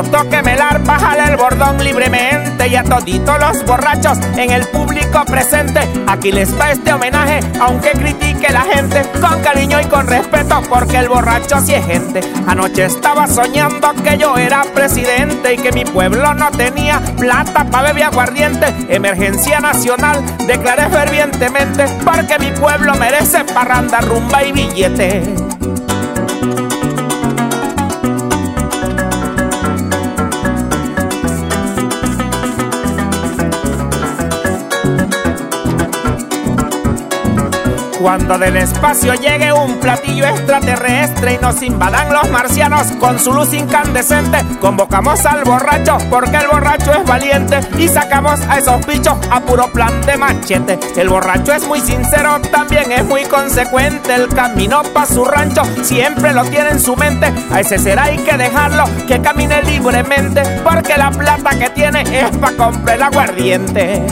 Maestro, tóqueme el el bordón libremente y a toditos los borrachos en el público presente. Aquí les va este homenaje, aunque critique la gente, con cariño y con respeto, porque el borracho sí es gente. Anoche estaba soñando que yo era presidente y que mi pueblo no tenía plata para beber aguardiente. Emergencia nacional, declaré fervientemente, porque mi pueblo merece parranda, rumba y billete. Cuando del espacio llegue un platillo extraterrestre y nos invadan los marcianos con su luz incandescente, convocamos al borracho porque el borracho es valiente y sacamos a esos bichos a puro plan de machete. El borracho es muy sincero, también es muy consecuente. El camino para su rancho siempre lo tiene en su mente. A ese será hay que dejarlo que camine libremente porque la plata que tiene es para comprar el aguardiente.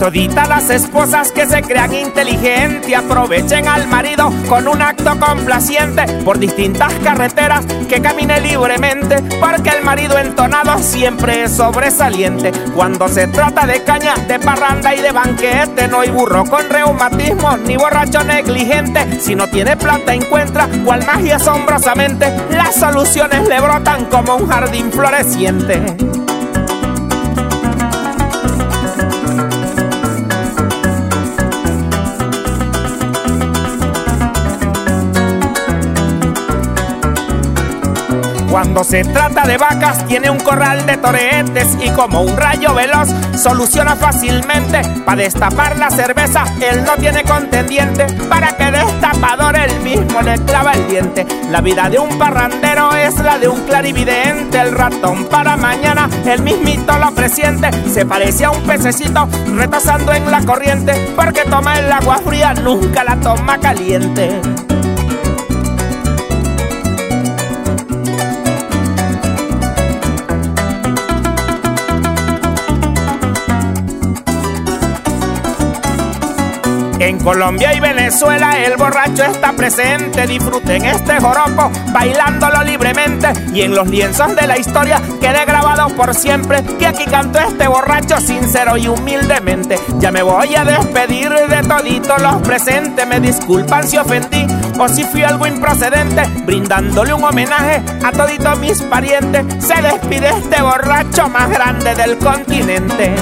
Toditas las esposas que se crean inteligentes aprovechen al marido con un acto complaciente por distintas carreteras que camine libremente, porque el marido entonado siempre es sobresaliente. Cuando se trata de caña, de parranda y de banquete, no hay burro con reumatismo ni borracho negligente. Si no tiene plata, encuentra cual magia asombrosamente las soluciones le brotan como un jardín floreciente. Cuando se trata de vacas, tiene un corral de toretes y como un rayo veloz soluciona fácilmente. Para destapar la cerveza, él no tiene contendiente. Para que destapador él mismo le clava el diente. La vida de un parrandero es la de un clarividente. El ratón para mañana, el mismito lo presiente. Se parece a un pececito retasando en la corriente. Porque toma el agua fría, nunca la toma caliente. En Colombia y Venezuela el borracho está presente. Disfruten este joropo bailándolo libremente. Y en los lienzos de la historia quede grabado por siempre que aquí cantó este borracho sincero y humildemente. Ya me voy a despedir de toditos los presentes. Me disculpan si ofendí o si fui algo improcedente. Brindándole un homenaje a toditos mis parientes. Se despide este borracho más grande del continente.